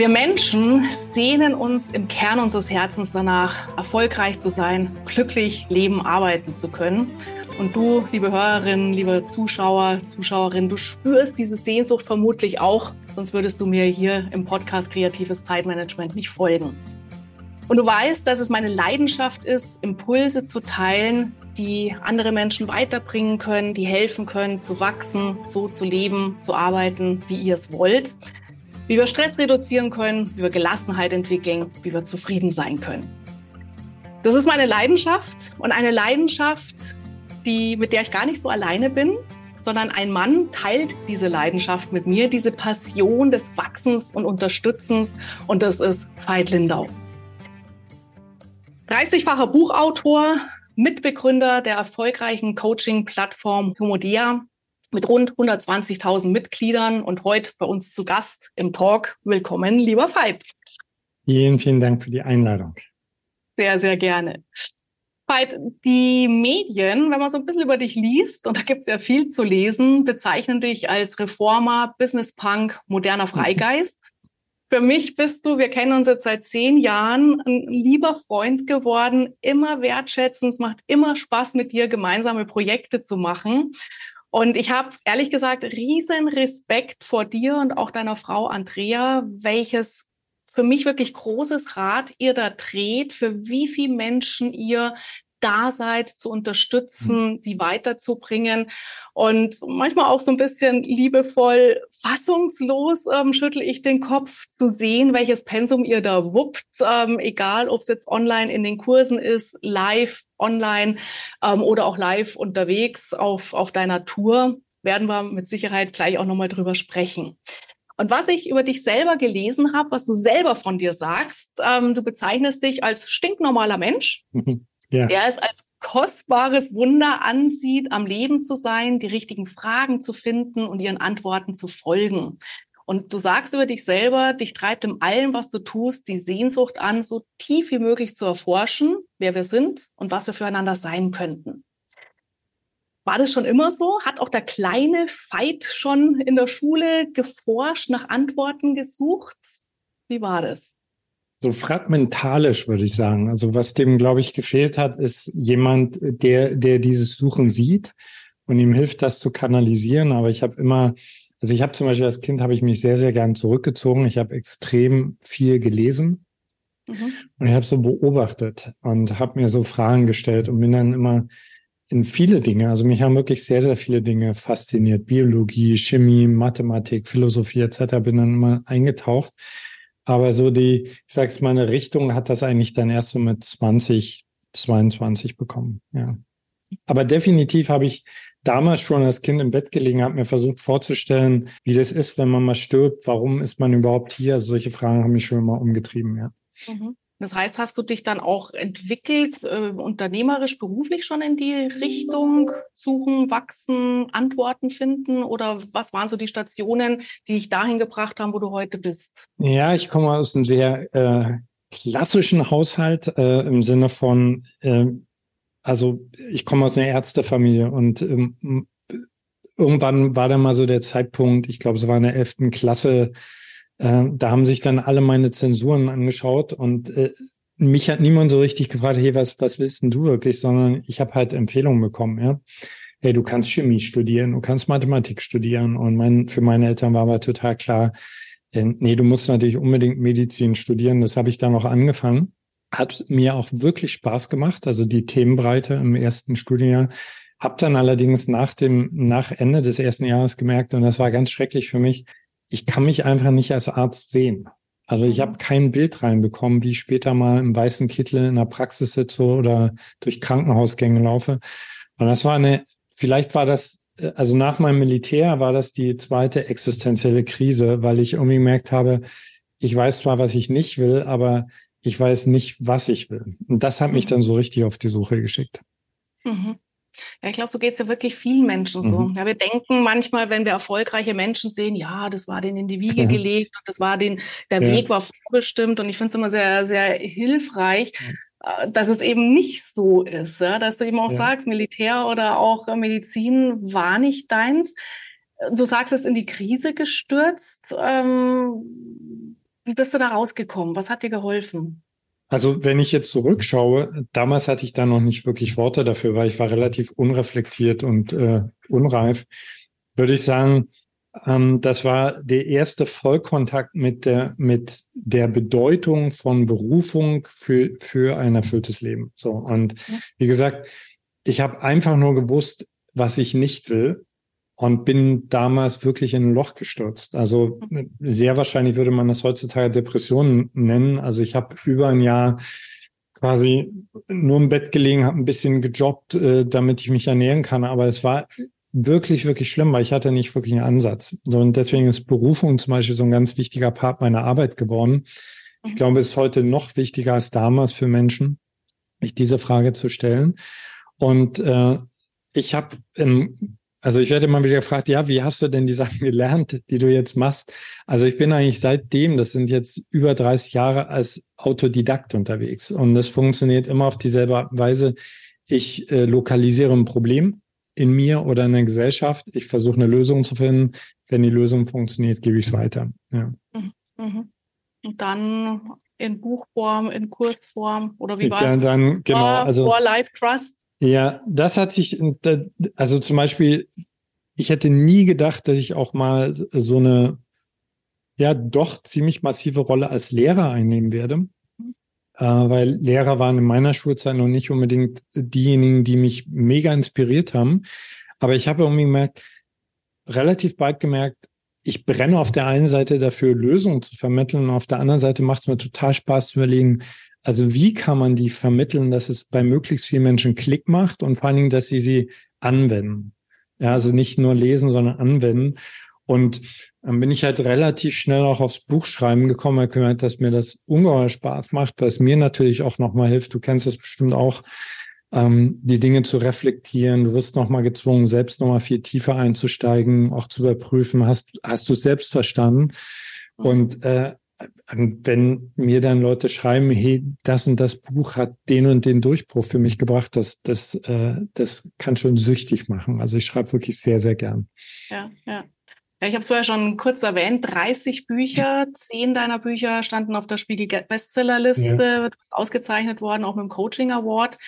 Wir Menschen sehnen uns im Kern unseres Herzens danach, erfolgreich zu sein, glücklich leben, arbeiten zu können. Und du, liebe Hörerin, liebe Zuschauer, Zuschauerin, du spürst diese Sehnsucht vermutlich auch, sonst würdest du mir hier im Podcast Kreatives Zeitmanagement nicht folgen. Und du weißt, dass es meine Leidenschaft ist, Impulse zu teilen, die andere Menschen weiterbringen können, die helfen können, zu wachsen, so zu leben, zu arbeiten, wie ihr es wollt wie wir Stress reduzieren können, wie wir Gelassenheit entwickeln, wie wir zufrieden sein können. Das ist meine Leidenschaft und eine Leidenschaft, die, mit der ich gar nicht so alleine bin, sondern ein Mann teilt diese Leidenschaft mit mir, diese Passion des Wachsens und Unterstützens und das ist Veit Lindau. 30-facher Buchautor, Mitbegründer der erfolgreichen Coaching-Plattform Humodea, mit rund 120.000 Mitgliedern und heute bei uns zu Gast im Talk. Willkommen, lieber Veit. Vielen, vielen Dank für die Einladung. Sehr, sehr gerne. Veit, die Medien, wenn man so ein bisschen über dich liest, und da gibt es ja viel zu lesen, bezeichnen dich als Reformer, Business Punk, moderner Freigeist. Für mich bist du, wir kennen uns jetzt seit zehn Jahren, ein lieber Freund geworden, immer wertschätzend. Es macht immer Spaß, mit dir gemeinsame Projekte zu machen. Und ich habe ehrlich gesagt riesen Respekt vor dir und auch deiner Frau Andrea, welches für mich wirklich großes Rad ihr da dreht, für wie viele Menschen ihr da seid, zu unterstützen, mhm. die weiterzubringen. Und manchmal auch so ein bisschen liebevoll, fassungslos ähm, schüttel ich den Kopf zu sehen, welches Pensum ihr da wuppt, ähm, egal ob es jetzt online in den Kursen ist, live, online ähm, oder auch live unterwegs auf, auf deiner Tour. Werden wir mit Sicherheit gleich auch nochmal drüber sprechen. Und was ich über dich selber gelesen habe, was du selber von dir sagst, ähm, du bezeichnest dich als stinknormaler Mensch. ja. der es als kostbares Wunder ansieht, am Leben zu sein, die richtigen Fragen zu finden und ihren Antworten zu folgen. Und du sagst über dich selber, dich treibt in allem, was du tust, die Sehnsucht an, so tief wie möglich zu erforschen, wer wir sind und was wir füreinander sein könnten. War das schon immer so? Hat auch der kleine Veit schon in der Schule geforscht, nach Antworten gesucht? Wie war das? So fragmentalisch, würde ich sagen. Also was dem, glaube ich, gefehlt hat, ist jemand, der, der dieses Suchen sieht und ihm hilft, das zu kanalisieren. Aber ich habe immer, also ich habe zum Beispiel als Kind habe ich mich sehr, sehr gern zurückgezogen. Ich habe extrem viel gelesen. Mhm. Und ich habe so beobachtet und habe mir so Fragen gestellt und bin dann immer in viele Dinge, also mich haben wirklich sehr, sehr viele Dinge fasziniert. Biologie, Chemie, Mathematik, Philosophie etc. bin dann immer eingetaucht aber so die, ich sag's mal, eine Richtung hat das eigentlich dann erst so mit 20, 22 bekommen. Ja. Aber definitiv habe ich damals schon als Kind im Bett gelegen, habe mir versucht vorzustellen, wie das ist, wenn man mal stirbt. Warum ist man überhaupt hier? Also solche Fragen haben mich schon immer umgetrieben, ja. Mhm. Das heißt, hast du dich dann auch entwickelt, äh, unternehmerisch, beruflich schon in die Richtung suchen, wachsen, Antworten finden? Oder was waren so die Stationen, die dich dahin gebracht haben, wo du heute bist? Ja, ich komme aus einem sehr äh, klassischen Haushalt äh, im Sinne von, äh, also ich komme aus einer Ärztefamilie und ähm, irgendwann war da mal so der Zeitpunkt, ich glaube, es war in der elften Klasse, äh, da haben sich dann alle meine Zensuren angeschaut und äh, mich hat niemand so richtig gefragt, hey, was, was willst denn du wirklich, sondern ich habe halt Empfehlungen bekommen, ja. Hey, du kannst Chemie studieren, du kannst Mathematik studieren. Und mein, für meine Eltern war aber total klar, äh, nee, du musst natürlich unbedingt Medizin studieren. Das habe ich dann auch angefangen. Hat mir auch wirklich Spaß gemacht, also die Themenbreite im ersten Studienjahr. Hab dann allerdings nach dem, nach Ende des ersten Jahres gemerkt, und das war ganz schrecklich für mich, ich kann mich einfach nicht als Arzt sehen. Also ich habe mhm. kein Bild reinbekommen, wie ich später mal im weißen Kittel in der Praxis sitze oder durch Krankenhausgänge laufe. Und das war eine, vielleicht war das, also nach meinem Militär war das die zweite existenzielle Krise, weil ich irgendwie gemerkt habe, ich weiß zwar, was ich nicht will, aber ich weiß nicht, was ich will. Und das hat mich mhm. dann so richtig auf die Suche geschickt. Mhm. Ja, ich glaube, so geht es ja wirklich vielen Menschen so. Mhm. Ja, wir denken manchmal, wenn wir erfolgreiche Menschen sehen, ja, das war denen in die Wiege gelegt und das war den, der ja. Weg war vorbestimmt. Und ich finde es immer sehr, sehr hilfreich, ja. Äh, dass es eben nicht so ist. Ja? Dass du eben auch sagst, Militär oder auch Medizin war nicht deins. Du sagst, es in die Krise gestürzt. Ähm, Wie bist du da rausgekommen? Was hat dir geholfen? Also wenn ich jetzt zurückschaue, damals hatte ich da noch nicht wirklich Worte dafür, weil ich war relativ unreflektiert und äh, unreif. Würde ich sagen, ähm, das war der erste Vollkontakt mit der mit der Bedeutung von Berufung für für ein erfülltes Leben. So und wie gesagt, ich habe einfach nur gewusst, was ich nicht will und bin damals wirklich in ein Loch gestürzt. Also sehr wahrscheinlich würde man das heutzutage Depressionen nennen. Also ich habe über ein Jahr quasi nur im Bett gelegen, habe ein bisschen gejobbt, äh, damit ich mich ernähren kann. Aber es war wirklich, wirklich schlimm, weil ich hatte nicht wirklich einen Ansatz. Und deswegen ist Berufung zum Beispiel so ein ganz wichtiger Part meiner Arbeit geworden. Ich glaube, es ist heute noch wichtiger als damals für Menschen, sich diese Frage zu stellen. Und äh, ich habe im also ich werde immer wieder gefragt, ja, wie hast du denn die Sachen gelernt, die du jetzt machst? Also ich bin eigentlich seitdem, das sind jetzt über 30 Jahre als Autodidakt unterwegs und das funktioniert immer auf dieselbe Weise. Ich äh, lokalisiere ein Problem in mir oder in der Gesellschaft. Ich versuche eine Lösung zu finden. Wenn die Lösung funktioniert, gebe ich es weiter. Ja. Mhm. mhm. Und dann in Buchform, in Kursform oder wie war es? Dann, genau, also, For Life Trust. Ja, das hat sich, also zum Beispiel, ich hätte nie gedacht, dass ich auch mal so eine, ja, doch ziemlich massive Rolle als Lehrer einnehmen werde. Äh, weil Lehrer waren in meiner Schulzeit noch nicht unbedingt diejenigen, die mich mega inspiriert haben. Aber ich habe irgendwie gemerkt, relativ bald gemerkt, ich brenne auf der einen Seite dafür, Lösungen zu vermitteln und auf der anderen Seite macht es mir total Spaß zu überlegen, also wie kann man die vermitteln, dass es bei möglichst vielen Menschen Klick macht und vor allen Dingen, dass sie sie anwenden. Ja, also nicht nur lesen, sondern anwenden. Und dann bin ich halt relativ schnell auch aufs Buchschreiben gekommen, weil gemerkt, dass mir das ungeheuer Spaß macht, was mir natürlich auch nochmal hilft. Du kennst das bestimmt auch, ähm, die Dinge zu reflektieren. Du wirst nochmal gezwungen, selbst nochmal viel tiefer einzusteigen, auch zu überprüfen, hast, hast du es selbst verstanden? Mhm. Und äh, wenn mir dann Leute schreiben, hey, das und das Buch hat den und den Durchbruch für mich gebracht, das, das, äh, das kann schon süchtig machen. Also ich schreibe wirklich sehr, sehr gern. Ja, ja. Ja, ich habe es vorher schon kurz erwähnt, 30 Bücher, zehn deiner Bücher standen auf der Spiegel Bestsellerliste, ja. du bist ausgezeichnet worden, auch mit dem Coaching Award.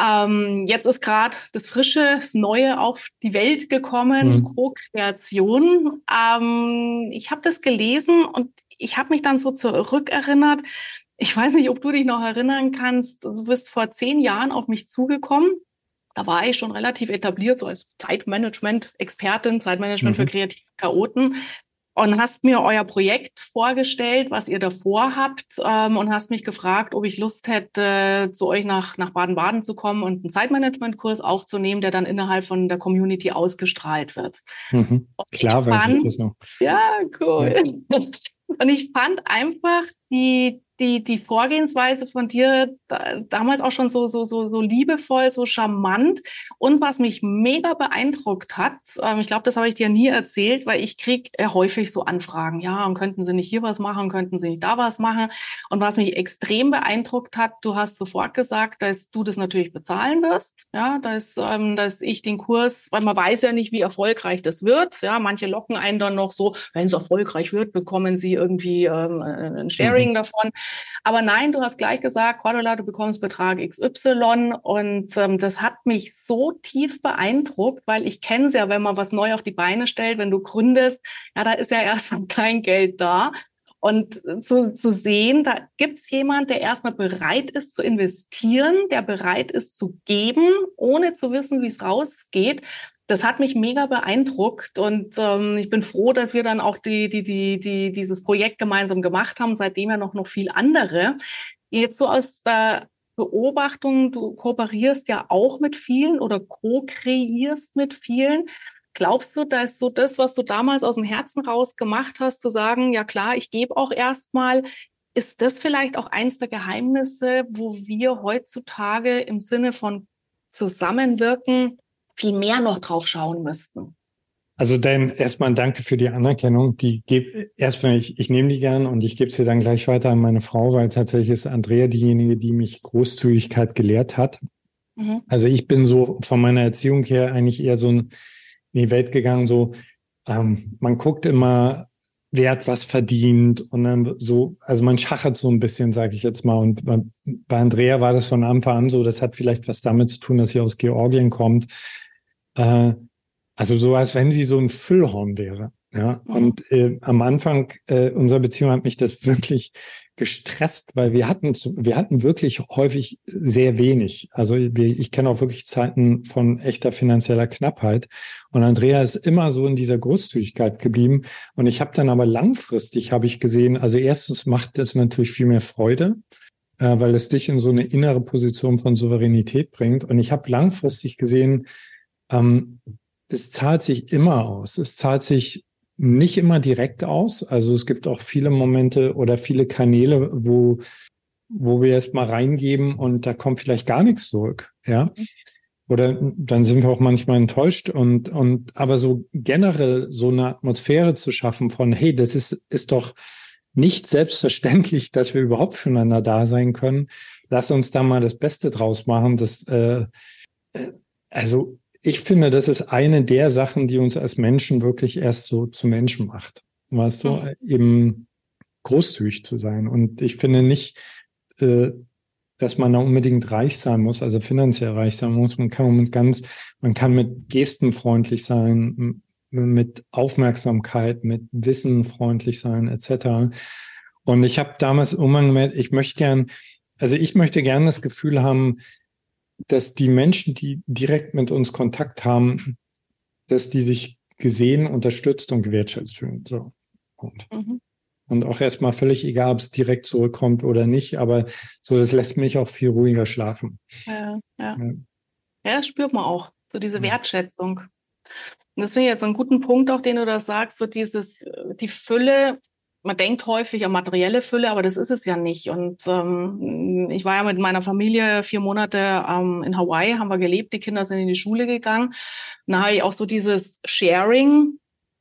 Ähm, jetzt ist gerade das Frische, das Neue auf die Welt gekommen, mhm. Co-Kreation. Ähm, ich habe das gelesen und ich habe mich dann so zurückerinnert. Ich weiß nicht, ob du dich noch erinnern kannst. Du bist vor zehn Jahren auf mich zugekommen. Da war ich schon relativ etabliert, so als Zeitmanagement-Expertin, Zeitmanagement mhm. für kreative Chaoten und hast mir euer Projekt vorgestellt, was ihr davor habt ähm, und hast mich gefragt, ob ich Lust hätte, zu euch nach, nach Baden-Baden zu kommen und einen Zeitmanagement-Kurs aufzunehmen, der dann innerhalb von der Community ausgestrahlt wird. Mhm. Klar, weiß ich das noch. Ja, cool. Ja. Und ich fand einfach die, die, die Vorgehensweise von dir da, damals auch schon so, so, so, so liebevoll, so charmant. Und was mich mega beeindruckt hat, ähm, ich glaube, das habe ich dir nie erzählt, weil ich krieg äh, häufig so Anfragen, ja, und könnten Sie nicht hier was machen, könnten Sie nicht da was machen. Und was mich extrem beeindruckt hat, du hast sofort gesagt, dass du das natürlich bezahlen wirst, ja, dass, ähm, dass ich den Kurs, weil man weiß ja nicht, wie erfolgreich das wird, ja, manche locken einen dann noch so, wenn es erfolgreich wird, bekommen sie irgendwie ähm, ein Sharing mhm. davon. Aber nein, du hast gleich gesagt, Cordula, du bekommst Betrag XY und ähm, das hat mich so tief beeindruckt, weil ich kenne es ja, wenn man was neu auf die Beine stellt, wenn du gründest, ja, da ist ja erstmal kein Geld da. Und zu, zu sehen, da gibt es jemand, der erstmal bereit ist zu investieren, der bereit ist zu geben, ohne zu wissen, wie es rausgeht das hat mich mega beeindruckt und ähm, ich bin froh, dass wir dann auch die, die, die, die, dieses Projekt gemeinsam gemacht haben, seitdem ja noch, noch viel andere. Jetzt so aus der Beobachtung, du kooperierst ja auch mit vielen oder co-kreierst mit vielen. Glaubst du, dass so das, was du damals aus dem Herzen raus gemacht hast, zu sagen, ja klar, ich gebe auch erstmal, ist das vielleicht auch eins der Geheimnisse, wo wir heutzutage im Sinne von Zusammenwirken viel mehr noch drauf schauen müssten. Also dann erstmal danke für die Anerkennung. Die gebe erstmal, ich, ich nehme die gern und ich gebe sie dann gleich weiter an meine Frau, weil tatsächlich ist Andrea diejenige, die mich Großzügigkeit gelehrt hat. Mhm. Also ich bin so von meiner Erziehung her eigentlich eher so in die Welt gegangen, so ähm, man guckt immer wer hat was verdient und dann so, also man schachert so ein bisschen, sage ich jetzt mal. Und bei, bei Andrea war das von Anfang an so, das hat vielleicht was damit zu tun, dass sie aus Georgien kommt. Äh, also so, als wenn sie so ein Füllhorn wäre. Ja, mhm. und äh, am Anfang äh, unserer Beziehung hat mich das wirklich gestresst, weil wir hatten, wir hatten wirklich häufig sehr wenig. Also wir, ich kenne auch wirklich Zeiten von echter finanzieller Knappheit. Und Andrea ist immer so in dieser Großzügigkeit geblieben. Und ich habe dann aber langfristig, habe ich gesehen, also erstens macht es natürlich viel mehr Freude, äh, weil es dich in so eine innere Position von Souveränität bringt. Und ich habe langfristig gesehen, ähm, es zahlt sich immer aus. Es zahlt sich nicht immer direkt aus. Also es gibt auch viele Momente oder viele Kanäle, wo, wo wir es mal reingeben und da kommt vielleicht gar nichts zurück. Ja. Oder dann sind wir auch manchmal enttäuscht und, und, aber so generell so eine Atmosphäre zu schaffen von, hey, das ist, ist doch nicht selbstverständlich, dass wir überhaupt füreinander da sein können. Lass uns da mal das Beste draus machen. Das, äh, äh also ich finde, das ist eine der Sachen, die uns als Menschen wirklich erst so zu Menschen macht. Weißt du, mhm. eben großzügig zu sein. Und ich finde nicht, äh, dass man da unbedingt reich sein muss, also finanziell reich sein muss. Man kann mit ganz, man kann mit Gesten freundlich sein, mit Aufmerksamkeit, mit Wissen freundlich sein, etc. Und ich habe damals irgendwann gemerkt, ich möchte gern, also ich möchte gern das Gefühl haben, dass die Menschen, die direkt mit uns Kontakt haben, dass die sich gesehen, unterstützt und gewertschätzt fühlen. So. Und, mhm. und auch erstmal völlig egal, ob es direkt zurückkommt oder nicht, aber so, das lässt mich auch viel ruhiger schlafen. Ja, ja. Ja, ja das spürt man auch, so diese Wertschätzung. Und das finde ich jetzt einen guten Punkt auch, den du da sagst, so dieses, die Fülle man denkt häufig an materielle Fülle, aber das ist es ja nicht. Und ähm, ich war ja mit meiner Familie vier Monate ähm, in Hawaii, haben wir gelebt, die Kinder sind in die Schule gegangen. Und da habe ich auch so dieses Sharing.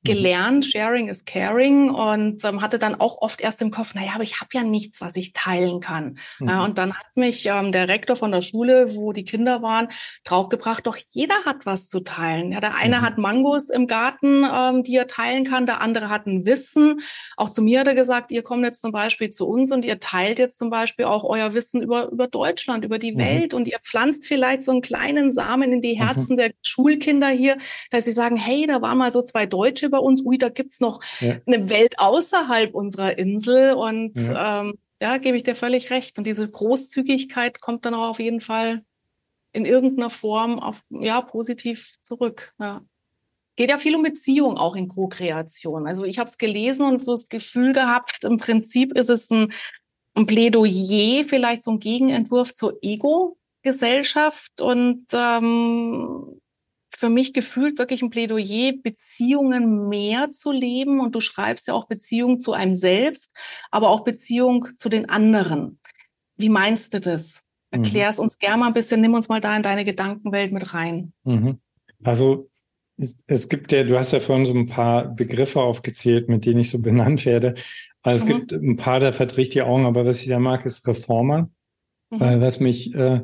Gelernt, Sharing is Caring und ähm, hatte dann auch oft erst im Kopf, naja, aber ich habe ja nichts, was ich teilen kann. Mhm. Äh, und dann hat mich ähm, der Rektor von der Schule, wo die Kinder waren, draufgebracht, doch jeder hat was zu teilen. Ja, der eine mhm. hat Mangos im Garten, ähm, die er teilen kann, der andere hat ein Wissen. Auch zu mir hat er gesagt, ihr kommt jetzt zum Beispiel zu uns und ihr teilt jetzt zum Beispiel auch euer Wissen über, über Deutschland, über die mhm. Welt und ihr pflanzt vielleicht so einen kleinen Samen in die mhm. Herzen der Schulkinder hier, dass sie sagen, hey, da waren mal so zwei Deutsche bei uns, ui, da gibt's noch ja. eine Welt außerhalb unserer Insel. Und ja. Ähm, ja, gebe ich dir völlig recht. Und diese Großzügigkeit kommt dann auch auf jeden Fall in irgendeiner Form auf, ja, positiv zurück. Ja. Geht ja viel um Beziehung auch in Co-Kreation. Also ich habe es gelesen und so das Gefühl gehabt, im Prinzip ist es ein, ein Plädoyer, vielleicht so ein Gegenentwurf zur Ego-Gesellschaft. Und ähm, für mich gefühlt wirklich ein Plädoyer, Beziehungen mehr zu leben. Und du schreibst ja auch Beziehung zu einem selbst, aber auch Beziehung zu den anderen. Wie meinst du das? Erklär es mhm. uns gerne mal ein bisschen, nimm uns mal da in deine Gedankenwelt mit rein. Mhm. Also es, gibt ja, du hast ja vorhin so ein paar Begriffe aufgezählt, mit denen ich so benannt werde. Also mhm. es gibt ein paar, da verdreht die Augen, aber was ich da mag, ist Reformer. Mhm. Äh, was mich äh,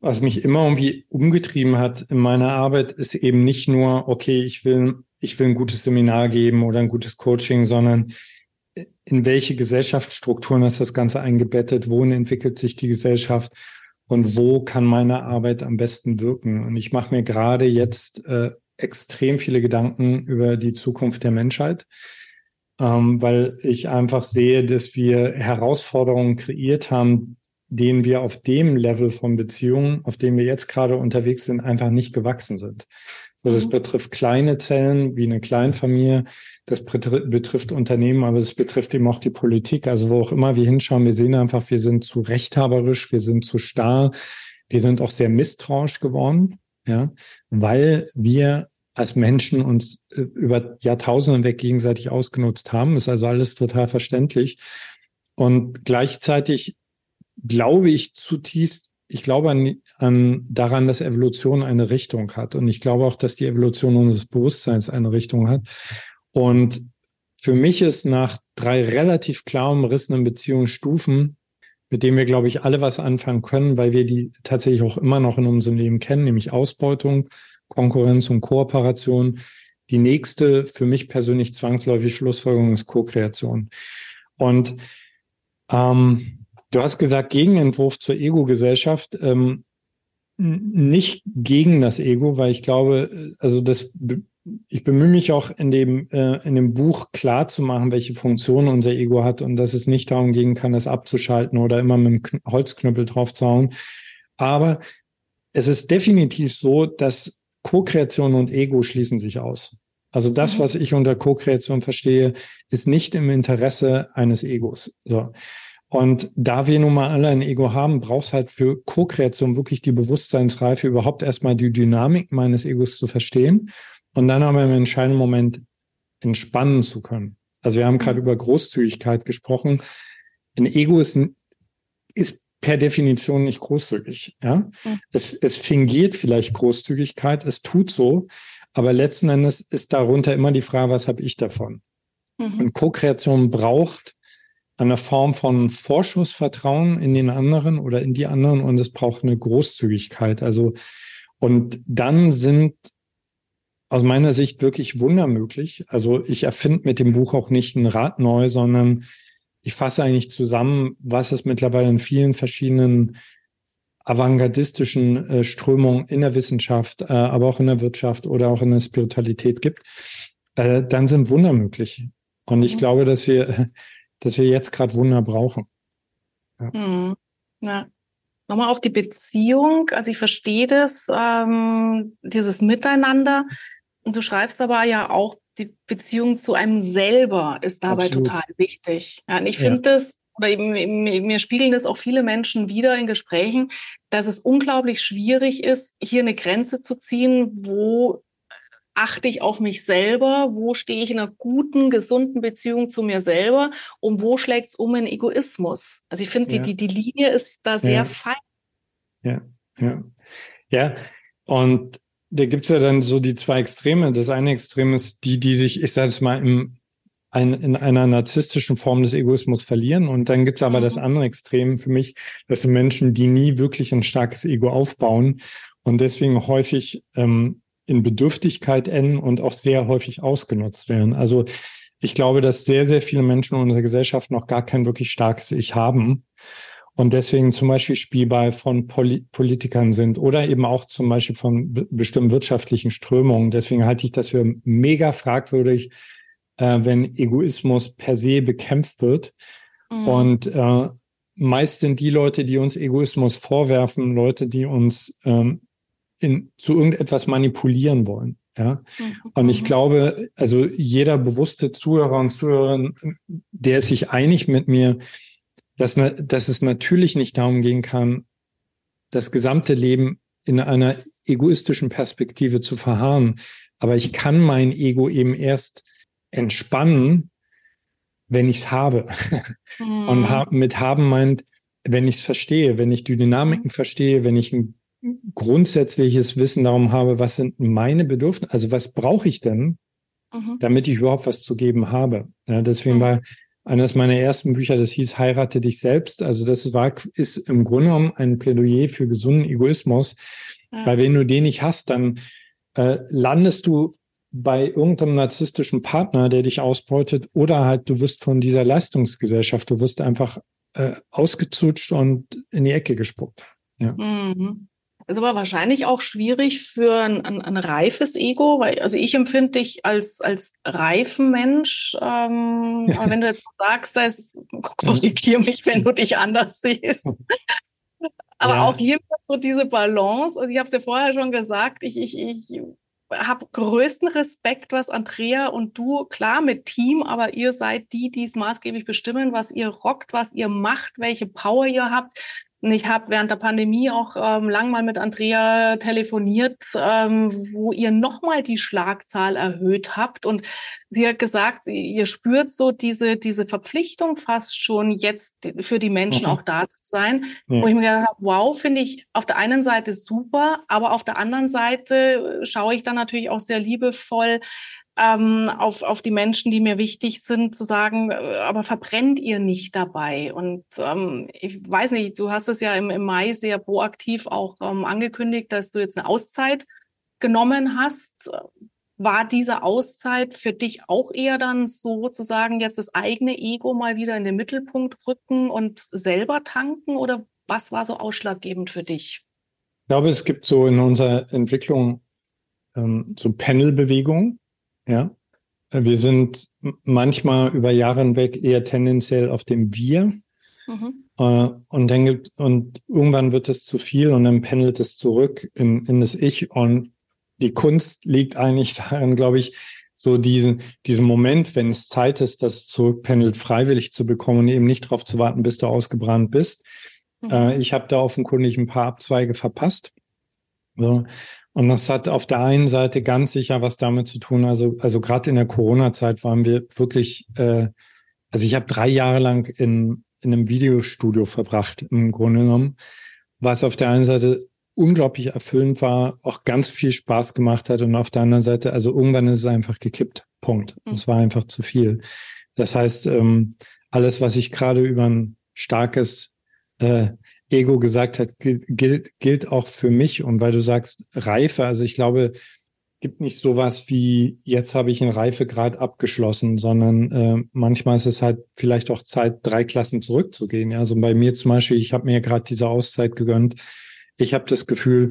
was mich immer irgendwie umgetrieben hat in meiner Arbeit, ist eben nicht nur, okay, ich will, ich will ein gutes Seminar geben oder ein gutes Coaching, sondern in welche Gesellschaftsstrukturen ist das Ganze eingebettet? Wohin entwickelt sich die Gesellschaft? Und wo kann meine Arbeit am besten wirken? Und ich mache mir gerade jetzt äh, extrem viele Gedanken über die Zukunft der Menschheit, ähm, weil ich einfach sehe, dass wir Herausforderungen kreiert haben, denen wir auf dem Level von Beziehungen, auf dem wir jetzt gerade unterwegs sind, einfach nicht gewachsen sind. So, das mhm. betrifft kleine Zellen wie eine Kleinfamilie, das betrifft Unternehmen, aber es betrifft eben auch die Politik. Also wo auch immer wir hinschauen, wir sehen einfach, wir sind zu rechthaberisch, wir sind zu starr, wir sind auch sehr misstrauisch geworden, ja, weil wir als Menschen uns äh, über Jahrtausende weg gegenseitig ausgenutzt haben. Ist also alles total verständlich. Und gleichzeitig glaube ich zutiefst, ich glaube an, an, daran, dass Evolution eine Richtung hat. Und ich glaube auch, dass die Evolution unseres Bewusstseins eine Richtung hat. Und für mich ist nach drei relativ klar umrissenen Beziehungsstufen, mit denen wir, glaube ich, alle was anfangen können, weil wir die tatsächlich auch immer noch in unserem Leben kennen, nämlich Ausbeutung, Konkurrenz und Kooperation, die nächste für mich persönlich zwangsläufige Schlussfolgerung ist Co-Kreation. Und ähm, du hast gesagt, Gegenentwurf zur Ego-Gesellschaft. Ähm, nicht gegen das Ego, weil ich glaube, also das, ich bemühe mich auch in dem, äh, in dem Buch klar zu machen, welche Funktion unser Ego hat und dass es nicht darum gehen kann, das abzuschalten oder immer mit dem Holzknüppel draufzuhauen. Aber es ist definitiv so, dass Co-Kreation und Ego schließen sich aus. Also das, mhm. was ich unter Co-Kreation verstehe, ist nicht im Interesse eines Egos. So. Und da wir nun mal alle ein Ego haben, brauchst halt für Co-Kreation wirklich die Bewusstseinsreife, überhaupt erstmal die Dynamik meines Egos zu verstehen und dann aber im entscheidenden Moment entspannen zu können. Also wir haben gerade mhm. über Großzügigkeit gesprochen. Ein Ego ist, ist per Definition nicht großzügig. Ja? Mhm. Es, es fingiert vielleicht Großzügigkeit, es tut so, aber letzten Endes ist darunter immer die Frage, was habe ich davon? Mhm. Und Co-Kreation braucht eine Form von Vorschussvertrauen in den anderen oder in die anderen und es braucht eine Großzügigkeit. Also, und dann sind aus meiner Sicht wirklich Wunder möglich. Also ich erfinde mit dem Buch auch nicht ein Rad neu, sondern ich fasse eigentlich zusammen, was es mittlerweile in vielen verschiedenen avantgardistischen äh, Strömungen in der Wissenschaft, äh, aber auch in der Wirtschaft oder auch in der Spiritualität gibt, äh, dann sind Wunder möglich. Und ich mhm. glaube, dass wir dass wir jetzt gerade Wunder brauchen. Ja. Mhm. ja. Nochmal auf die Beziehung. Also ich verstehe das, ähm, dieses Miteinander. Und du schreibst aber ja auch, die Beziehung zu einem selber ist dabei Absolut. total wichtig. Ja, und ich finde ja. das, oder eben, mir spiegeln das auch viele Menschen wieder in Gesprächen, dass es unglaublich schwierig ist, hier eine Grenze zu ziehen, wo achte ich auf mich selber? Wo stehe ich in einer guten, gesunden Beziehung zu mir selber? Und wo schlägt es um in Egoismus? Also ich finde, ja. die, die, die Linie ist da sehr ja. fein. Ja, ja. Ja, und da gibt es ja dann so die zwei Extreme. Das eine Extrem ist die, die sich, ich sage es mal, im, ein, in einer narzisstischen Form des Egoismus verlieren. Und dann gibt es aber mhm. das andere Extrem für mich, das sind Menschen, die nie wirklich ein starkes Ego aufbauen und deswegen häufig ähm, in Bedürftigkeit enden und auch sehr häufig ausgenutzt werden. Also ich glaube, dass sehr, sehr viele Menschen in unserer Gesellschaft noch gar kein wirklich starkes Ich haben und deswegen zum Beispiel Spielball von Poli Politikern sind oder eben auch zum Beispiel von be bestimmten wirtschaftlichen Strömungen. Deswegen halte ich das für mega fragwürdig, äh, wenn Egoismus per se bekämpft wird. Mhm. Und äh, meist sind die Leute, die uns Egoismus vorwerfen, Leute, die uns ähm, in, zu irgendetwas manipulieren wollen. Ja. Mhm. Und ich glaube, also jeder bewusste Zuhörer und Zuhörerin, der ist sich einig mit mir, dass, dass es natürlich nicht darum gehen kann, das gesamte Leben in einer egoistischen Perspektive zu verharren. Aber ich kann mein Ego eben erst entspannen, wenn ich es habe. Mhm. Und mit haben meint, wenn ich es verstehe, wenn ich die Dynamiken verstehe, wenn ich ein grundsätzliches Wissen darum habe, was sind meine Bedürfnisse, also was brauche ich denn, mhm. damit ich überhaupt was zu geben habe. Ja, deswegen mhm. war eines meiner ersten Bücher, das hieß Heirate dich selbst. Also das war, ist im Grunde genommen ein Plädoyer für gesunden Egoismus, ja. weil wenn du den nicht hast, dann äh, landest du bei irgendeinem narzisstischen Partner, der dich ausbeutet, oder halt du wirst von dieser Leistungsgesellschaft, du wirst einfach äh, ausgezutscht und in die Ecke gespuckt. Ja. Mhm ist aber wahrscheinlich auch schwierig für ein, ein, ein, reifes Ego, weil also ich empfinde dich als, als reifen Mensch. Ähm, aber wenn du jetzt sagst, das korrigiere mich, wenn du dich anders siehst. aber ja. auch hier so diese Balance. Also ich habe es ja vorher schon gesagt, ich, ich, ich habe größten Respekt, was Andrea und du, klar mit Team, aber ihr seid die, die es maßgeblich bestimmen, was ihr rockt, was ihr macht, welche Power ihr habt. Und ich habe während der Pandemie auch ähm, lang mal mit Andrea telefoniert, ähm, wo ihr nochmal die Schlagzahl erhöht habt. Und sie hat gesagt, ihr spürt so diese, diese Verpflichtung fast schon jetzt für die Menschen mhm. auch da zu sein. Ja. Wo ich mir gedacht habe, wow, finde ich auf der einen Seite super, aber auf der anderen Seite schaue ich dann natürlich auch sehr liebevoll ähm, auf, auf die Menschen, die mir wichtig sind, zu sagen, äh, aber verbrennt ihr nicht dabei? Und ähm, ich weiß nicht, du hast es ja im, im Mai sehr proaktiv auch ähm, angekündigt, dass du jetzt eine Auszeit genommen hast. war diese Auszeit für dich auch eher dann sozusagen jetzt das eigene Ego mal wieder in den Mittelpunkt rücken und selber tanken oder was war so ausschlaggebend für dich? Ich glaube, es gibt so in unserer Entwicklung ähm, so Panelbewegungen. Ja, wir sind manchmal über Jahre hinweg eher tendenziell auf dem Wir. Mhm. Äh, und dann gibt, und irgendwann wird es zu viel und dann pendelt es zurück in, in das Ich. Und die Kunst liegt eigentlich darin, glaube ich, so diesen, diesen Moment, wenn es Zeit ist, das zurückpendelt, freiwillig zu bekommen und eben nicht darauf zu warten, bis du ausgebrannt bist. Mhm. Äh, ich habe da offenkundig ein paar Abzweige verpasst. So. Und das hat auf der einen Seite ganz sicher was damit zu tun. Also, also gerade in der Corona-Zeit waren wir wirklich, äh, also ich habe drei Jahre lang in, in einem Videostudio verbracht, im Grunde genommen, was auf der einen Seite unglaublich erfüllend war, auch ganz viel Spaß gemacht hat und auf der anderen Seite, also irgendwann ist es einfach gekippt. Punkt. Mhm. Es war einfach zu viel. Das heißt, ähm, alles, was ich gerade über ein starkes äh, Ego gesagt hat, gilt, gilt auch für mich. Und weil du sagst Reife, also ich glaube, gibt nicht sowas wie, jetzt habe ich einen Reifegrad abgeschlossen, sondern äh, manchmal ist es halt vielleicht auch Zeit, drei Klassen zurückzugehen. Ja, also bei mir zum Beispiel, ich habe mir gerade diese Auszeit gegönnt, ich habe das Gefühl,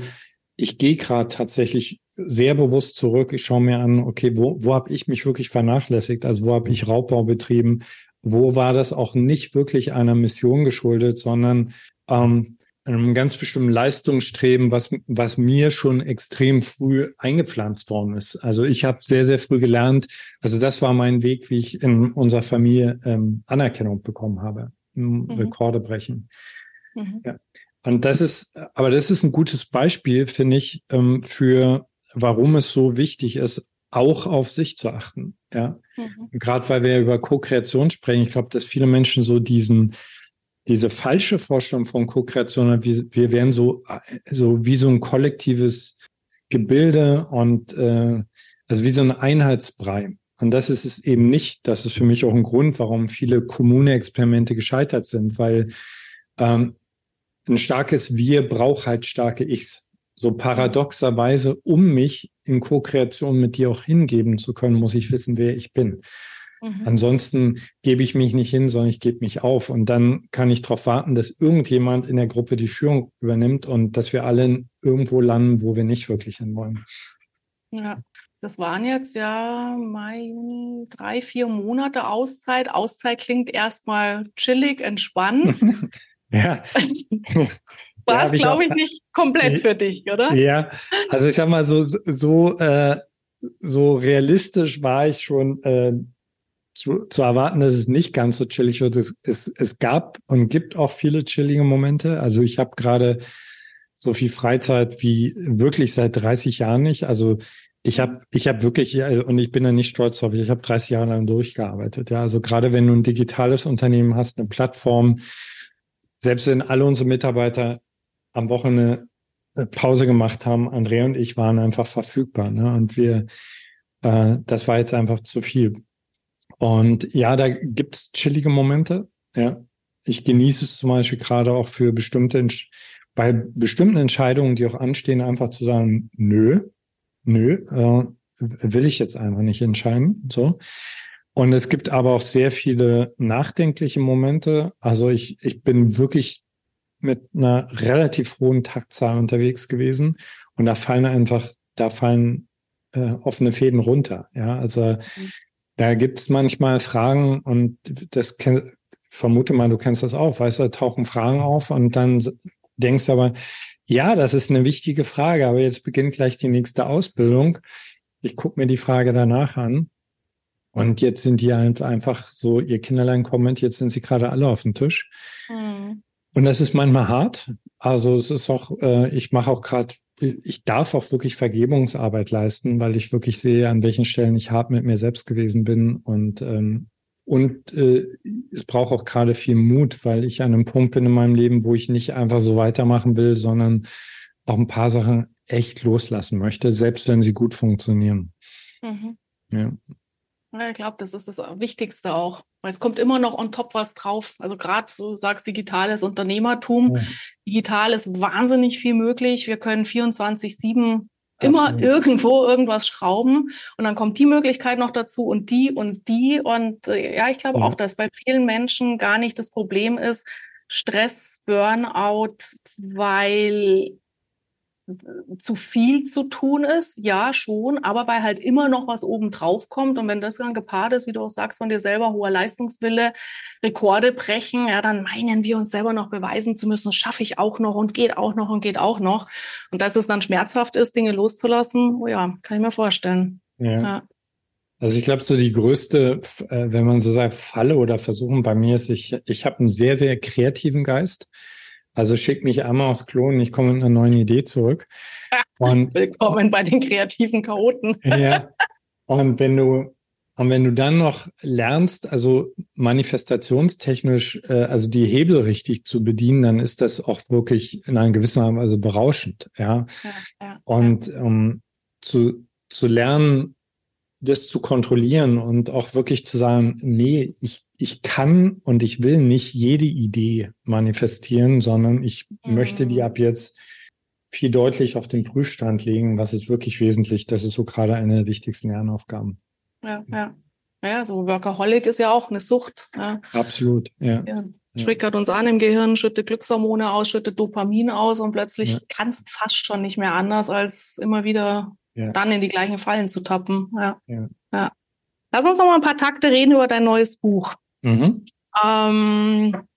ich gehe gerade tatsächlich sehr bewusst zurück. Ich schaue mir an, okay, wo, wo habe ich mich wirklich vernachlässigt? Also wo habe ich Raubbau betrieben? Wo war das auch nicht wirklich einer Mission geschuldet, sondern ähm, einem ganz bestimmten Leistungsstreben, was, was mir schon extrem früh eingepflanzt worden ist. Also ich habe sehr, sehr früh gelernt, also das war mein Weg, wie ich in unserer Familie ähm, Anerkennung bekommen habe, mhm. Rekorde brechen. Mhm. Ja. Und das ist, aber das ist ein gutes Beispiel, finde ich, ähm, für warum es so wichtig ist, auch auf sich zu achten. Ja, mhm. gerade weil wir über Co-Kreation sprechen. Ich glaube, dass viele Menschen so diesen, diese falsche Vorstellung von Co-Kreation. Wir, wir wären so, so wie so ein kollektives Gebilde und äh, also wie so ein Einheitsbrei. Und das ist es eben nicht. Das ist für mich auch ein Grund, warum viele Kommune-Experimente gescheitert sind, weil ähm, ein starkes Wir braucht halt starke Ichs. So paradoxerweise, um mich in Co-Kreation mit dir auch hingeben zu können, muss ich wissen, wer ich bin. Mhm. Ansonsten gebe ich mich nicht hin, sondern ich gebe mich auf. Und dann kann ich darauf warten, dass irgendjemand in der Gruppe die Führung übernimmt und dass wir alle irgendwo landen, wo wir nicht wirklich hinwollen. Ja, das waren jetzt ja Juni, drei, vier Monate Auszeit. Auszeit klingt erstmal chillig, entspannt. Ja. War es, glaube ich, nicht komplett für dich, oder? Ja, also ich sag mal, so, so, äh, so realistisch war ich schon äh, zu, zu erwarten, dass es nicht ganz so chillig wird. Es, es, es gab und gibt auch viele chillige Momente. Also ich habe gerade so viel Freizeit wie wirklich seit 30 Jahren nicht. Also ich habe ich hab wirklich, und ich bin da nicht stolz drauf, ich habe 30 Jahre lang durchgearbeitet. Ja, also gerade wenn du ein digitales Unternehmen hast, eine Plattform, selbst wenn alle unsere Mitarbeiter am Wochenende äh, Pause gemacht haben, Andrea und ich waren einfach verfügbar. Ne? Und wir, äh, das war jetzt einfach zu viel. Und ja, da gibt's chillige Momente. Ja, ich genieße es zum Beispiel gerade auch für bestimmte, bei bestimmten Entscheidungen, die auch anstehen, einfach zu sagen, nö, nö, äh, will ich jetzt einfach nicht entscheiden. So. Und es gibt aber auch sehr viele nachdenkliche Momente. Also ich, ich bin wirklich mit einer relativ hohen Taktzahl unterwegs gewesen und da fallen einfach, da fallen äh, offene Fäden runter. Ja, also mhm. Da gibt es manchmal Fragen und das kenn, vermute mal, du kennst das auch, weißt du, da tauchen Fragen auf und dann denkst du aber, ja, das ist eine wichtige Frage, aber jetzt beginnt gleich die nächste Ausbildung. Ich gucke mir die Frage danach an und jetzt sind die einfach so, ihr Kinderlein kommt, jetzt sind sie gerade alle auf dem Tisch. Mhm. Und das ist manchmal hart. Also es ist auch, äh, ich mache auch gerade, ich darf auch wirklich Vergebungsarbeit leisten, weil ich wirklich sehe, an welchen Stellen ich hart mit mir selbst gewesen bin. Und, ähm, und äh, es braucht auch gerade viel Mut, weil ich an einem Punkt bin in meinem Leben, wo ich nicht einfach so weitermachen will, sondern auch ein paar Sachen echt loslassen möchte, selbst wenn sie gut funktionieren. Mhm. Ja. Ja, ich glaube, das ist das Wichtigste auch, weil es kommt immer noch on top was drauf. Also gerade so sagst digitales Unternehmertum. Ja. Digital ist wahnsinnig viel möglich. Wir können 24/7 Immer irgendwo irgendwas schrauben und dann kommt die Möglichkeit noch dazu und die und die. Und äh, ja, ich glaube ja. auch, dass bei vielen Menschen gar nicht das Problem ist, Stress, Burnout, weil zu viel zu tun ist, ja schon, aber weil halt immer noch was oben drauf kommt und wenn das dann gepaart ist, wie du auch sagst, von dir selber hoher Leistungswille, Rekorde brechen, ja, dann meinen wir uns selber noch beweisen zu müssen, schaffe ich auch noch und geht auch noch und geht auch noch und dass es dann schmerzhaft ist, Dinge loszulassen, oh ja, kann ich mir vorstellen. Ja. ja. Also ich glaube, so die größte, äh, wenn man so sagt, Falle oder Versuchen bei mir ist, ich, ich habe einen sehr, sehr kreativen Geist. Also schick mich einmal aufs Klo und ich komme mit einer neuen Idee zurück. Und, Willkommen bei den kreativen Chaoten. ja. Und wenn du und wenn du dann noch lernst, also manifestationstechnisch, äh, also die Hebel richtig zu bedienen, dann ist das auch wirklich in einer gewissen Art also berauschend, ja. ja, ja und ja. Um, zu, zu lernen, das zu kontrollieren und auch wirklich zu sagen, nee, ich ich kann und ich will nicht jede Idee manifestieren, sondern ich mhm. möchte die ab jetzt viel deutlich auf den Prüfstand legen, was ist wirklich wesentlich. Das ist so gerade eine der wichtigsten Lernaufgaben. Ja, ja. Ja, so Workaholic ist ja auch eine Sucht. Ja. Absolut, ja. ja. Triggert uns an im Gehirn, schüttet Glückshormone aus, schüttet Dopamin aus und plötzlich ja. kannst fast schon nicht mehr anders, als immer wieder dann in die gleichen Fallen zu tappen. Ja. Lass uns noch mal ein paar Takte reden über dein neues Buch. Mhm. Ähm,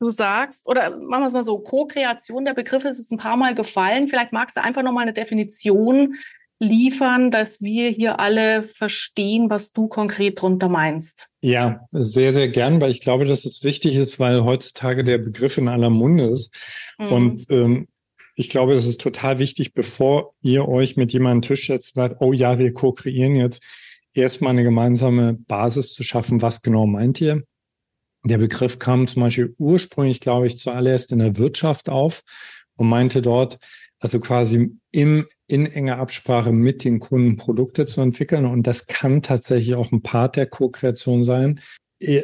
du sagst, oder machen wir es mal so, Co-Kreation, der Begriff ist es ein paar Mal gefallen. Vielleicht magst du einfach nochmal eine Definition liefern, dass wir hier alle verstehen, was du konkret drunter meinst. Ja, sehr, sehr gern, weil ich glaube, dass es wichtig ist, weil heutzutage der Begriff in aller Munde ist. Mhm. Und ähm, ich glaube, es ist total wichtig, bevor ihr euch mit jemandem Tisch setzt und sagt, oh ja, wir co-kreieren jetzt, erstmal eine gemeinsame Basis zu schaffen. Was genau meint ihr? Der Begriff kam zum Beispiel ursprünglich, glaube ich, zuallererst in der Wirtschaft auf und meinte dort, also quasi im, in enger Absprache mit den Kunden Produkte zu entwickeln. Und das kann tatsächlich auch ein Part der Co-Kreation sein.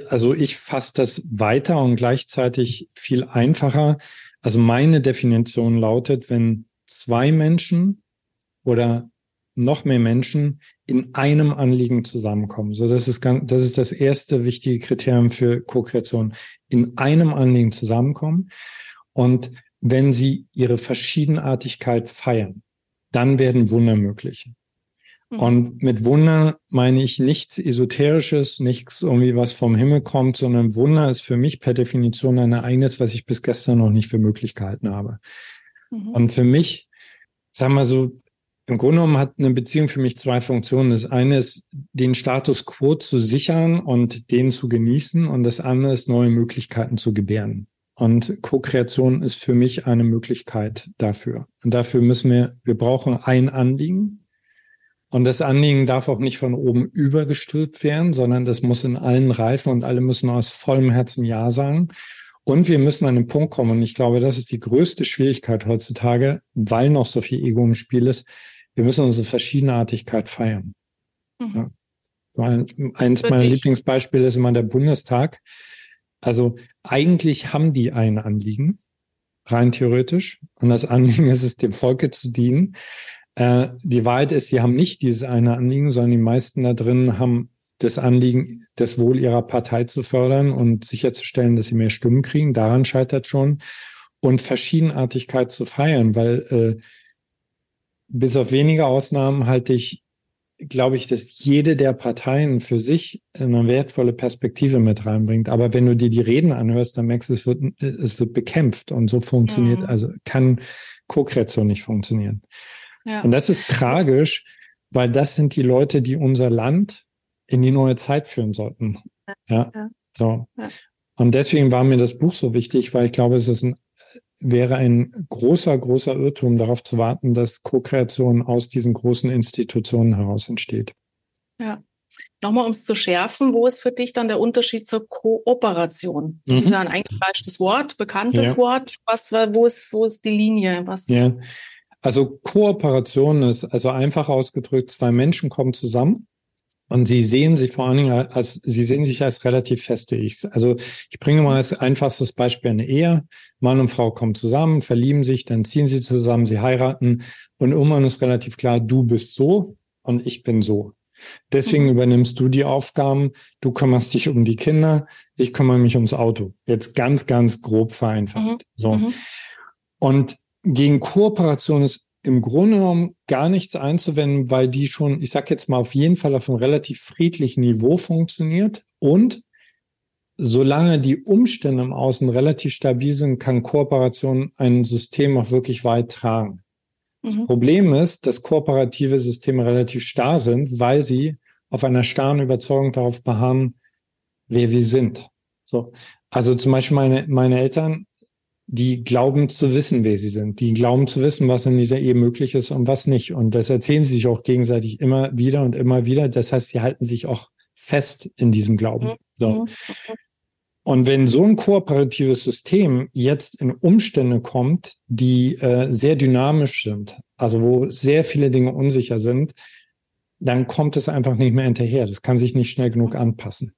Also ich fasse das weiter und gleichzeitig viel einfacher. Also meine Definition lautet, wenn zwei Menschen oder noch mehr Menschen in einem Anliegen zusammenkommen. So, das ist ganz, das ist das erste wichtige Kriterium für Co-Kreation. In einem Anliegen zusammenkommen. Und wenn sie ihre Verschiedenartigkeit feiern, dann werden Wunder möglich. Mhm. Und mit Wunder meine ich nichts Esoterisches, nichts irgendwie, was vom Himmel kommt, sondern Wunder ist für mich per Definition ein Ereignis, was ich bis gestern noch nicht für möglich gehalten habe. Mhm. Und für mich, sagen wir so, im Grunde genommen hat eine Beziehung für mich zwei Funktionen. Das eine ist, den Status quo zu sichern und den zu genießen. Und das andere ist, neue Möglichkeiten zu gebären. Und Co-Kreation ist für mich eine Möglichkeit dafür. Und dafür müssen wir, wir brauchen ein Anliegen. Und das Anliegen darf auch nicht von oben übergestülpt werden, sondern das muss in allen reifen und alle müssen aus vollem Herzen Ja sagen. Und wir müssen an den Punkt kommen. Und ich glaube, das ist die größte Schwierigkeit heutzutage, weil noch so viel Ego im Spiel ist wir müssen unsere Verschiedenartigkeit feiern. Mhm. Ja. Eins meiner dich. Lieblingsbeispiele ist immer der Bundestag. Also eigentlich haben die ein Anliegen, rein theoretisch. Und das Anliegen ist es, dem Volke zu dienen. Äh, die Wahrheit ist, sie haben nicht dieses eine Anliegen, sondern die meisten da drin haben das Anliegen, das Wohl ihrer Partei zu fördern und sicherzustellen, dass sie mehr Stimmen kriegen. Daran scheitert schon. Und Verschiedenartigkeit zu feiern, weil äh, bis auf wenige Ausnahmen halte ich, glaube ich, dass jede der Parteien für sich eine wertvolle Perspektive mit reinbringt. Aber wenn du dir die Reden anhörst, dann merkst du, es wird, es wird bekämpft und so funktioniert, mhm. also kann Co-Kreation nicht funktionieren. Ja. Und das ist tragisch, weil das sind die Leute, die unser Land in die neue Zeit führen sollten. Ja. ja. So. Ja. Und deswegen war mir das Buch so wichtig, weil ich glaube, es ist ein wäre ein großer, großer Irrtum, darauf zu warten, dass Co-Kreation aus diesen großen Institutionen heraus entsteht. Ja. Nochmal, um es zu schärfen, wo ist für dich dann der Unterschied zur Kooperation? Das ist mhm. ja ein eingefleischtes Wort, bekanntes ja. Wort. Was, wo, ist, wo ist die Linie? Was? Ja. Also Kooperation ist, also einfach ausgedrückt, zwei Menschen kommen zusammen Und sie sehen sich vor allen Dingen als, sie sehen sich als relativ feste Ichs. Also ich bringe mal als einfachstes Beispiel eine Ehe. Mann und Frau kommen zusammen, verlieben sich, dann ziehen sie zusammen, sie heiraten und irgendwann ist relativ klar, du bist so und ich bin so. Deswegen mhm. übernimmst du die Aufgaben, du kümmerst dich um die Kinder, ich kümmere mich ums Auto. Jetzt ganz, ganz grob vereinfacht. Mhm. So. Mhm. Und gegen Kooperation ist im Grunde genommen gar nichts einzuwenden, weil die schon, ich sage jetzt mal, auf jeden Fall auf einem relativ friedlichen Niveau funktioniert. Und solange die Umstände im Außen relativ stabil sind, kann Kooperation ein System auch wirklich weit tragen. Das mhm. Problem ist, dass kooperative Systeme relativ starr sind, weil sie auf einer starren Überzeugung darauf beharren, wer wir sind. So. Also zum Beispiel meine, meine Eltern, die glauben zu wissen, wer sie sind. Die glauben zu wissen, was in dieser Ehe möglich ist und was nicht. Und das erzählen sie sich auch gegenseitig immer wieder und immer wieder. Das heißt, sie halten sich auch fest in diesem Glauben. Mhm. So. Mhm. Und wenn so ein kooperatives System jetzt in Umstände kommt, die äh, sehr dynamisch sind, also wo sehr viele Dinge unsicher sind, dann kommt es einfach nicht mehr hinterher. Das kann sich nicht schnell genug anpassen.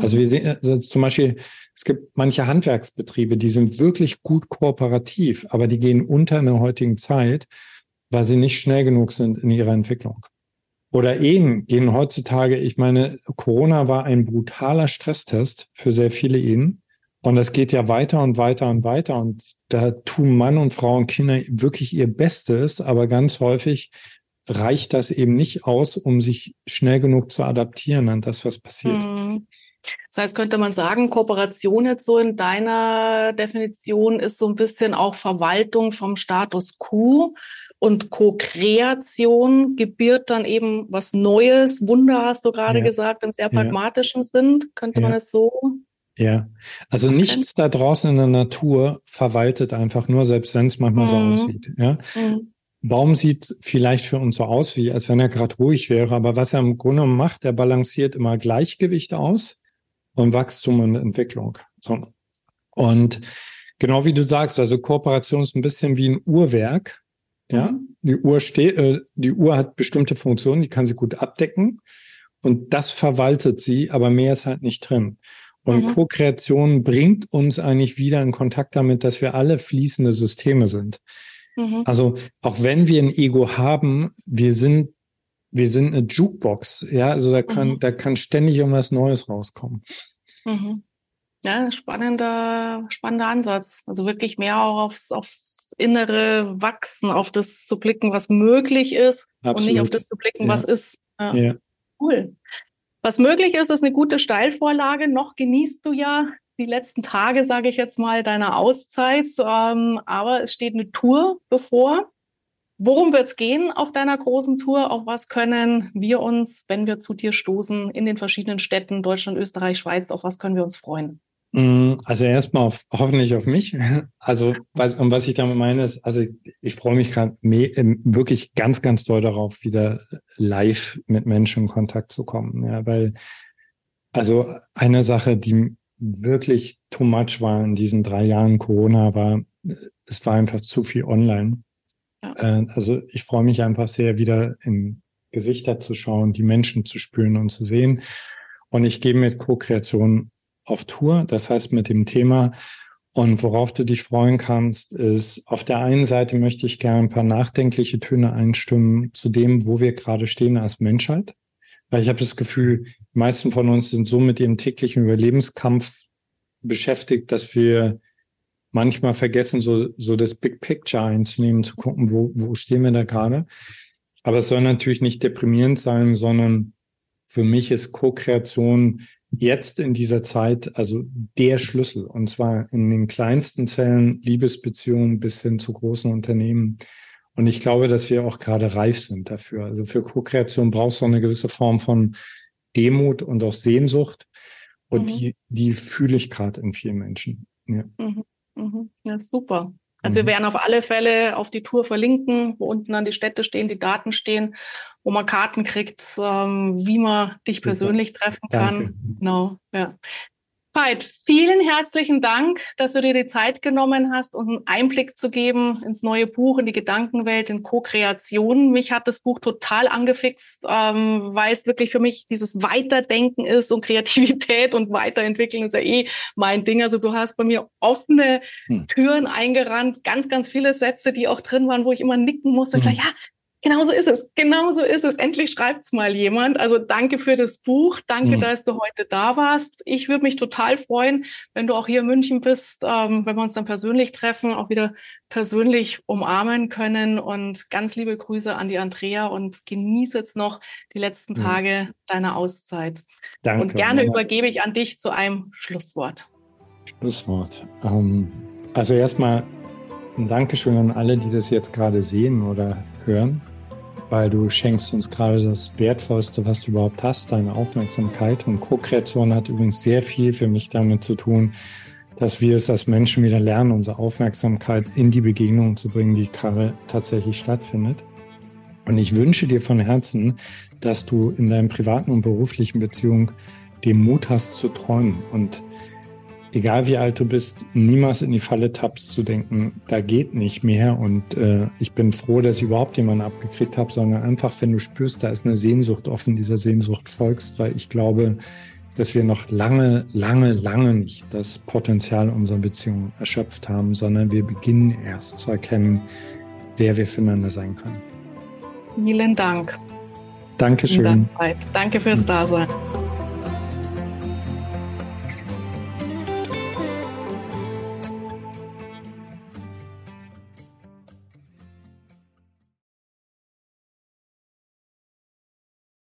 Also wir sehen also zum Beispiel, es gibt manche Handwerksbetriebe, die sind wirklich gut kooperativ, aber die gehen unter in der heutigen Zeit, weil sie nicht schnell genug sind in ihrer Entwicklung. Oder Ehen gehen heutzutage, ich meine, Corona war ein brutaler Stresstest für sehr viele Ehen. Und das geht ja weiter und weiter und weiter. Und da tun Mann und Frau und Kinder wirklich ihr Bestes, aber ganz häufig reicht das eben nicht aus, um sich schnell genug zu adaptieren an das, was passiert. Mhm. Das heißt, könnte man sagen, Kooperation jetzt so in deiner Definition ist so ein bisschen auch Verwaltung vom Status quo und Co-Kreation gebiert dann eben was Neues. Wunder hast du gerade ja. gesagt, im sehr pragmatischen ja. Sinn. Könnte ja. man es so? Ja, also okay. nichts da draußen in der Natur verwaltet einfach nur, selbst wenn es manchmal mhm. so aussieht. Ja? Mhm. Baum sieht vielleicht für uns so aus, wie als wenn er gerade ruhig wäre, aber was er im Grunde macht, er balanciert immer Gleichgewicht aus und Wachstum und Entwicklung. So. Und genau wie du sagst, also Kooperation ist ein bisschen wie ein Uhrwerk. Ja, mhm. die Uhr steht, äh, die Uhr hat bestimmte Funktionen, die kann sie gut abdecken und das verwaltet sie, aber mehr ist halt nicht drin. Und mhm. Co-Kreation bringt uns eigentlich wieder in Kontakt damit, dass wir alle fließende Systeme sind. Mhm. Also auch wenn wir ein Ego haben, wir sind wir sind eine Jukebox. Ja, also da kann mhm. da kann ständig irgendwas Neues rauskommen. Mhm. Ja, spannender, spannender Ansatz. Also wirklich mehr auch aufs, aufs innere Wachsen, auf das zu blicken, was möglich ist Absolut. und nicht auf das zu blicken, ja. was ist. Ja. ja. Cool. Was möglich ist, ist eine gute Steilvorlage. Noch genießt du ja die letzten Tage, sage ich jetzt mal, deiner Auszeit. Ähm, aber es steht eine Tour bevor. Worum wird es gehen auf deiner großen Tour? Auf was können wir uns, wenn wir zu dir stoßen, in den verschiedenen Städten Deutschland, Österreich, Schweiz, auf was können wir uns freuen? Mm, also erstmal auf, hoffentlich auf mich. Also was, und was ich damit meine ist, also ich, ich freue mich gerade ähm, wirklich ganz, ganz doll darauf, wieder live mit Menschen in Kontakt zu kommen. Ja, weil also eine Sache, die wirklich too much war in diesen drei Jahren Corona, war, es war einfach zu viel online. Ja. Äh, also ich freue mich einfach sehr, wieder in Gesichter zu schauen, die Menschen zu spüren und zu sehen. Und ich gehe mit Co-Kreation auf Tour, das heißt mit dem Thema. Und worauf du dich freuen kannst, ist, auf der einen Seite möchte ich gerne ein paar nachdenkliche Töne einstimmen zu dem, wo wir gerade stehen als Menschheit. Weil ich habe das Gefühl, die meisten von uns sind so mit ihrem täglichen Überlebenskampf beschäftigt, dass wir manchmal vergessen, so, so das Big Picture einzunehmen, zu gucken, wo, wo stehen wir da gerade. Aber es soll natürlich nicht deprimierend sein, sondern für mich ist Co-Kreation jetzt in dieser Zeit also der Schlüssel und zwar in den kleinsten Zellen, Liebesbeziehungen bis hin zu großen Unternehmen. Und ich glaube, dass wir auch gerade reif sind dafür. Also für Co-Kreation brauchst du eine gewisse Form von Demut und auch Sehnsucht. Und mhm. die, die fühle ich gerade in vielen Menschen. Ja. Mhm. Mhm. ja, super. Also wir mhm. werden auf alle Fälle auf die Tour verlinken, wo unten dann die Städte stehen, die Daten stehen, wo man Karten kriegt, ähm, wie man dich Super. persönlich treffen kann. Danke. Genau, ja. Veit, vielen herzlichen Dank, dass du dir die Zeit genommen hast, uns einen Einblick zu geben ins neue Buch, in die Gedankenwelt, in Co-Kreation. Mich hat das Buch total angefixt, ähm, weil es wirklich für mich dieses Weiterdenken ist und Kreativität und Weiterentwickeln ist ja eh mein Ding. Also du hast bei mir offene hm. Türen eingerannt, ganz, ganz viele Sätze, die auch drin waren, wo ich immer nicken musste. Hm. Gesagt, ja, Genau so ist es. Genau so ist es. Endlich schreibt's mal jemand. Also danke für das Buch. Danke, mhm. dass du heute da warst. Ich würde mich total freuen, wenn du auch hier in München bist, ähm, wenn wir uns dann persönlich treffen, auch wieder persönlich umarmen können. Und ganz liebe Grüße an die Andrea und genieße jetzt noch die letzten mhm. Tage deiner Auszeit. Danke. Und gerne übergebe ich an dich zu einem Schlusswort. Schlusswort. Ähm, also erstmal ein Dankeschön an alle, die das jetzt gerade sehen oder hören weil du schenkst uns gerade das Wertvollste, was du überhaupt hast, deine Aufmerksamkeit. Und Co-Kreation hat übrigens sehr viel für mich damit zu tun, dass wir es als Menschen wieder lernen, unsere Aufmerksamkeit in die Begegnung zu bringen, die gerade tatsächlich stattfindet. Und ich wünsche dir von Herzen, dass du in deinen privaten und beruflichen Beziehungen den Mut hast zu träumen und egal wie alt du bist, niemals in die Falle tappst zu denken, da geht nicht mehr und äh, ich bin froh, dass ich überhaupt jemanden abgekriegt habe, sondern einfach, wenn du spürst, da ist eine Sehnsucht offen, dieser Sehnsucht folgst, weil ich glaube, dass wir noch lange, lange, lange nicht das Potenzial unserer Beziehung erschöpft haben, sondern wir beginnen erst zu erkennen, wer wir füreinander sein können. Vielen Dank. Dankeschön. Danke fürs Dasein.